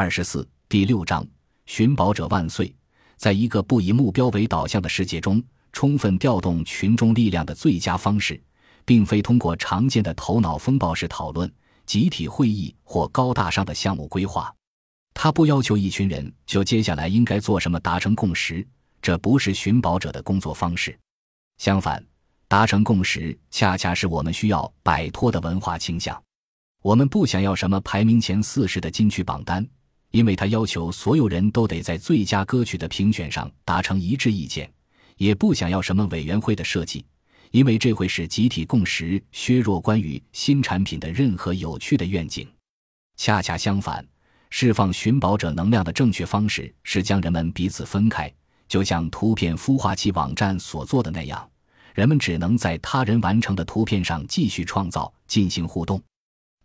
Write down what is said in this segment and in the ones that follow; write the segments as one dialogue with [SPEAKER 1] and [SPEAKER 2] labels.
[SPEAKER 1] 二十四第六章寻宝者万岁。在一个不以目标为导向的世界中，充分调动群众力量的最佳方式，并非通过常见的头脑风暴式讨论、集体会议或高大上的项目规划。他不要求一群人就接下来应该做什么达成共识，这不是寻宝者的工作方式。相反，达成共识恰恰是我们需要摆脱的文化倾向。我们不想要什么排名前四十的金曲榜单。因为他要求所有人都得在最佳歌曲的评选上达成一致意见，也不想要什么委员会的设计，因为这会使集体共识削弱关于新产品的任何有趣的愿景。恰恰相反，释放寻宝者能量的正确方式是将人们彼此分开，就像图片孵化器网站所做的那样，人们只能在他人完成的图片上继续创造，进行互动。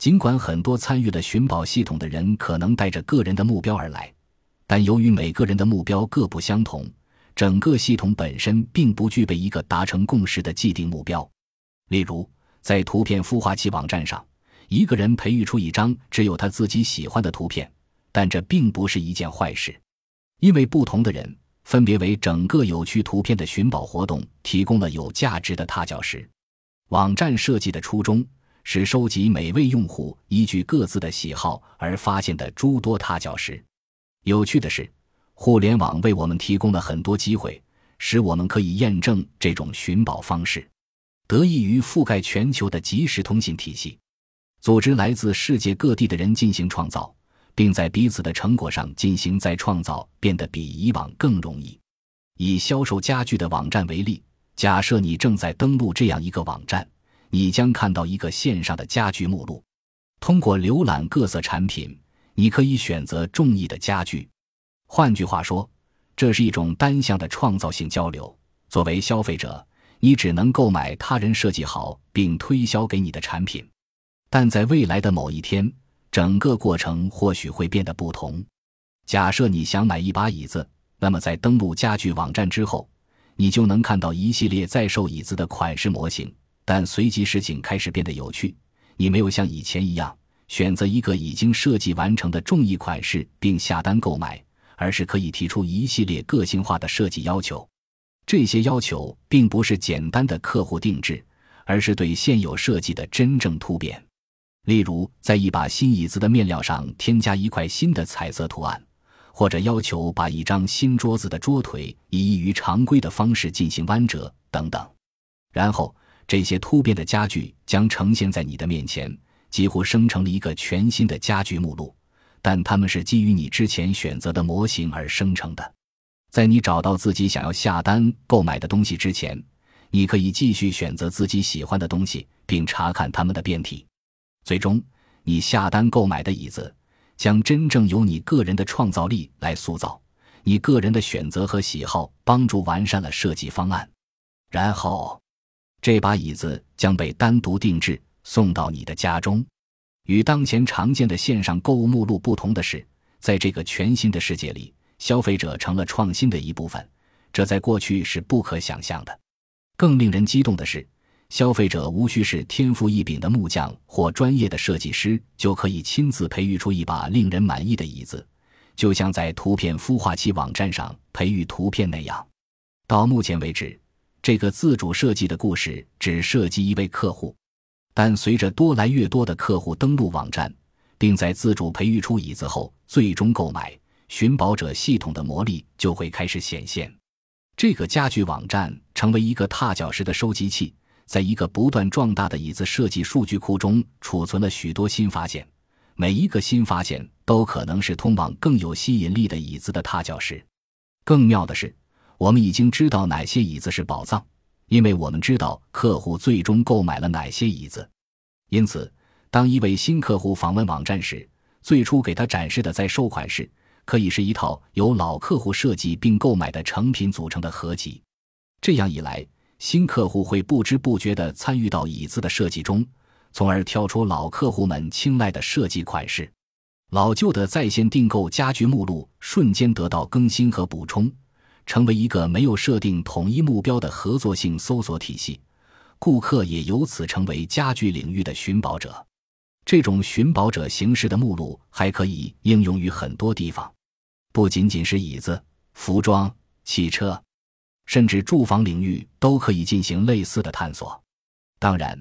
[SPEAKER 1] 尽管很多参与了寻宝系统的人可能带着个人的目标而来，但由于每个人的目标各不相同，整个系统本身并不具备一个达成共识的既定目标。例如，在图片孵化器网站上，一个人培育出一张只有他自己喜欢的图片，但这并不是一件坏事，因为不同的人分别为整个有趣图片的寻宝活动提供了有价值的踏脚石。网站设计的初衷。是收集每位用户依据各自的喜好而发现的诸多踏脚石。有趣的是，互联网为我们提供了很多机会，使我们可以验证这种寻宝方式。得益于覆盖全球的即时通信体系，组织来自世界各地的人进行创造，并在彼此的成果上进行再创造，变得比以往更容易。以销售家具的网站为例，假设你正在登录这样一个网站。你将看到一个线上的家具目录。通过浏览各色产品，你可以选择中意的家具。换句话说，这是一种单向的创造性交流。作为消费者，你只能购买他人设计好并推销给你的产品。但在未来的某一天，整个过程或许会变得不同。假设你想买一把椅子，那么在登录家具网站之后，你就能看到一系列在售椅子的款式模型。但随即事情开始变得有趣，你没有像以前一样选择一个已经设计完成的中意款式并下单购买，而是可以提出一系列个性化的设计要求。这些要求并不是简单的客户定制，而是对现有设计的真正突变。例如，在一把新椅子的面料上添加一块新的彩色图案，或者要求把一张新桌子的桌腿以异于常规的方式进行弯折等等。然后。这些突变的家具将呈现在你的面前，几乎生成了一个全新的家具目录，但它们是基于你之前选择的模型而生成的。在你找到自己想要下单购买的东西之前，你可以继续选择自己喜欢的东西，并查看它们的变体。最终，你下单购买的椅子将真正由你个人的创造力来塑造。你个人的选择和喜好帮助完善了设计方案，然后。这把椅子将被单独定制送到你的家中。与当前常见的线上购物目录不同的是，在这个全新的世界里，消费者成了创新的一部分，这在过去是不可想象的。更令人激动的是，消费者无需是天赋异禀的木匠或专业的设计师，就可以亲自培育出一把令人满意的椅子，就像在图片孵化器网站上培育图片那样。到目前为止。这个自主设计的故事只涉及一位客户，但随着多来越多的客户登录网站，并在自主培育出椅子后最终购买，寻宝者系统的魔力就会开始显现。这个家具网站成为一个踏脚石的收集器，在一个不断壮大的椅子设计数据库中储存了许多新发现，每一个新发现都可能是通往更有吸引力的椅子的踏脚石。更妙的是。我们已经知道哪些椅子是宝藏，因为我们知道客户最终购买了哪些椅子。因此，当一位新客户访问网站时，最初给他展示的在售款式可以是一套由老客户设计并购买的成品组成的合集。这样一来，新客户会不知不觉地参与到椅子的设计中，从而跳出老客户们青睐的设计款式。老旧的在线订购家具目录瞬间得到更新和补充。成为一个没有设定统一目标的合作性搜索体系，顾客也由此成为家具领域的寻宝者。这种寻宝者形式的目录还可以应用于很多地方，不仅仅是椅子、服装、汽车，甚至住房领域都可以进行类似的探索。当然，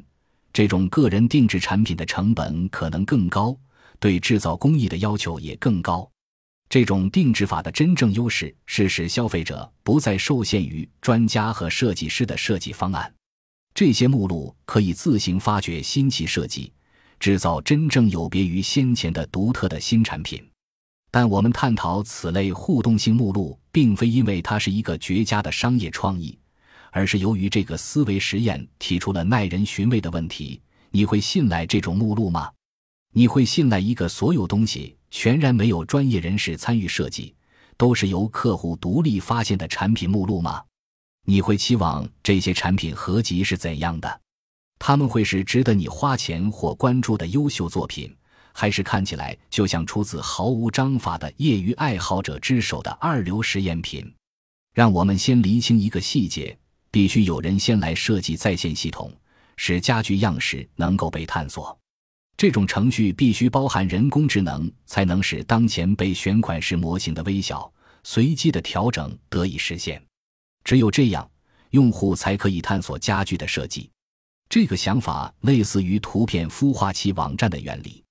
[SPEAKER 1] 这种个人定制产品的成本可能更高，对制造工艺的要求也更高。这种定制法的真正优势是使消费者不再受限于专家和设计师的设计方案。这些目录可以自行发掘新奇设计，制造真正有别于先前的独特的新产品。但我们探讨此类互动性目录，并非因为它是一个绝佳的商业创意，而是由于这个思维实验提出了耐人寻味的问题：你会信赖这种目录吗？你会信赖一个所有东西？全然没有专业人士参与设计，都是由客户独立发现的产品目录吗？你会期望这些产品合集是怎样的？他们会是值得你花钱或关注的优秀作品，还是看起来就像出自毫无章法的业余爱好者之手的二流实验品？让我们先厘清一个细节：必须有人先来设计在线系统，使家具样式能够被探索。这种程序必须包含人工智能，才能使当前被选款式模型的微小、随机的调整得以实现。只有这样，用户才可以探索家具的设计。这个想法类似于图片孵化器网站的原理。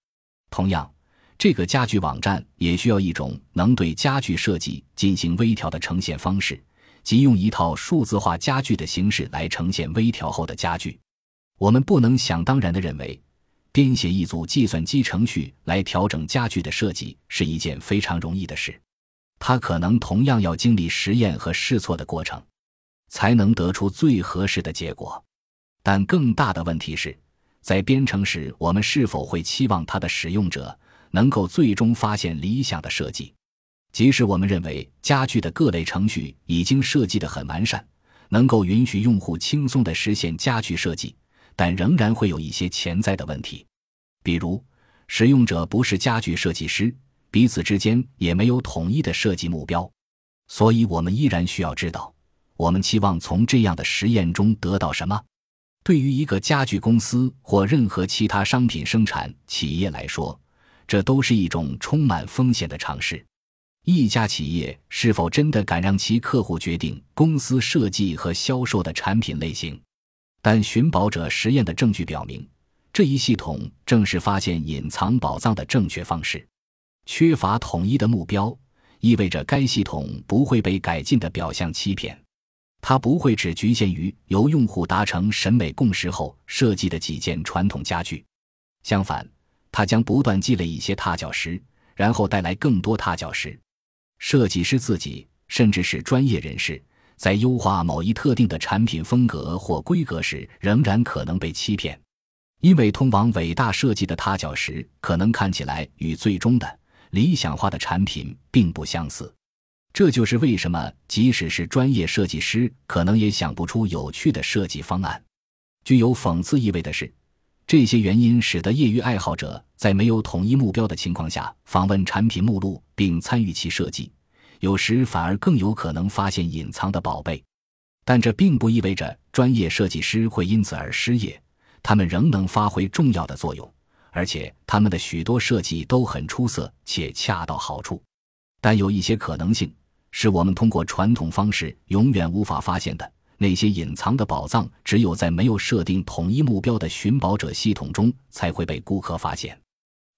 [SPEAKER 1] 同样，这个家具网站也需要一种能对家具设计进行微调的呈现方式，即用一套数字化家具的形式来呈现微调后的家具。我们不能想当然地认为。编写一组计算机程序来调整家具的设计是一件非常容易的事，它可能同样要经历实验和试错的过程，才能得出最合适的结果。但更大的问题是，在编程时，我们是否会期望它的使用者能够最终发现理想的设计？即使我们认为家具的各类程序已经设计得很完善，能够允许用户轻松地实现家具设计。但仍然会有一些潜在的问题，比如使用者不是家具设计师，彼此之间也没有统一的设计目标，所以我们依然需要知道，我们期望从这样的实验中得到什么。对于一个家具公司或任何其他商品生产企业来说，这都是一种充满风险的尝试。一家企业是否真的敢让其客户决定公司设计和销售的产品类型？但寻宝者实验的证据表明，这一系统正是发现隐藏宝藏的正确方式。缺乏统一的目标，意味着该系统不会被改进的表象欺骗。它不会只局限于由用户达成审美共识后设计的几件传统家具。相反，它将不断积累一些踏脚石，然后带来更多踏脚石。设计师自己，甚至是专业人士。在优化某一特定的产品风格或规格时，仍然可能被欺骗，因为通往伟大设计的踏脚石可能看起来与最终的理想化的产品并不相似。这就是为什么，即使是专业设计师，可能也想不出有趣的设计方案。具有讽刺意味的是，这些原因使得业余爱好者在没有统一目标的情况下访问产品目录并参与其设计。有时反而更有可能发现隐藏的宝贝，但这并不意味着专业设计师会因此而失业，他们仍能发挥重要的作用，而且他们的许多设计都很出色且恰到好处。但有一些可能性是我们通过传统方式永远无法发现的，那些隐藏的宝藏只有在没有设定统一目标的寻宝者系统中才会被顾客发现。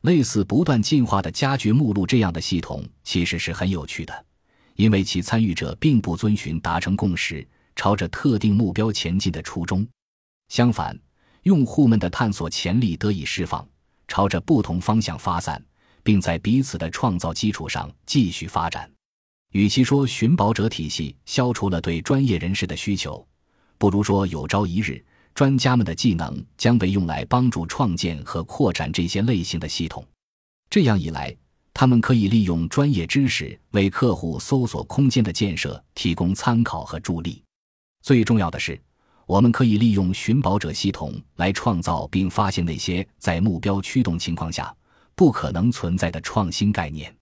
[SPEAKER 1] 类似不断进化的家具目录这样的系统其实是很有趣的。因为其参与者并不遵循达成共识、朝着特定目标前进的初衷，相反，用户们的探索潜力得以释放，朝着不同方向发散，并在彼此的创造基础上继续发展。与其说寻宝者体系消除了对专业人士的需求，不如说有朝一日，专家们的技能将被用来帮助创建和扩展这些类型的系统。这样一来。他们可以利用专业知识为客户搜索空间的建设提供参考和助力。最重要的是，我们可以利用寻宝者系统来创造并发现那些在目标驱动情况下不可能存在的创新概念。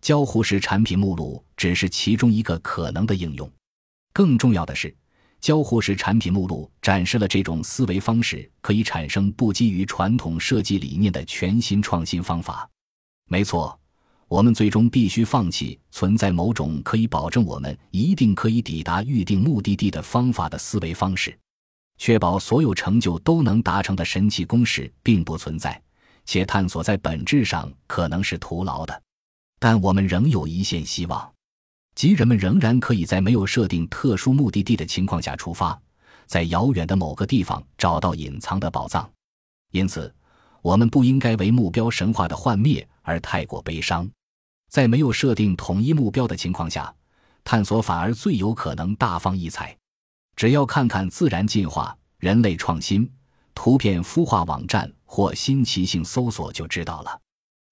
[SPEAKER 1] 交互式产品目录只是其中一个可能的应用。更重要的是，交互式产品目录展示了这种思维方式可以产生不基于传统设计理念的全新创新方法。没错，我们最终必须放弃存在某种可以保证我们一定可以抵达预定目的地的方法的思维方式，确保所有成就都能达成的神奇公式并不存在，且探索在本质上可能是徒劳的。但我们仍有一线希望。即人们仍然可以在没有设定特殊目的地的情况下出发，在遥远的某个地方找到隐藏的宝藏。因此，我们不应该为目标神话的幻灭而太过悲伤。在没有设定统一目标的情况下，探索反而最有可能大放异彩。只要看看自然进化、人类创新、图片孵化网站或新奇性搜索就知道了。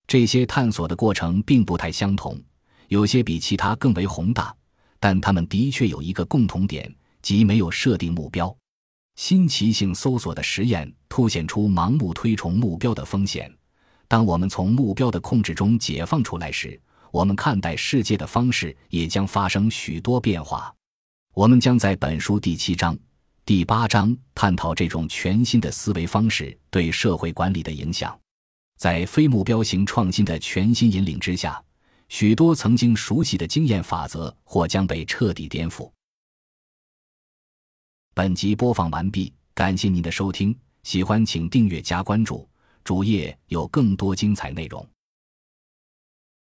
[SPEAKER 1] 这些探索的过程并不太相同。有些比其他更为宏大，但他们的确有一个共同点，即没有设定目标。新奇性搜索的实验凸显出盲目推崇目标的风险。当我们从目标的控制中解放出来时，我们看待世界的方式也将发生许多变化。我们将在本书第七章、第八章探讨这种全新的思维方式对社会管理的影响。在非目标型创新的全新引领之下。许多曾经熟悉的经验法则或将被彻底颠覆。本集播放完毕，感谢您的收听，喜欢请订阅加关注，主页有更多精彩内容。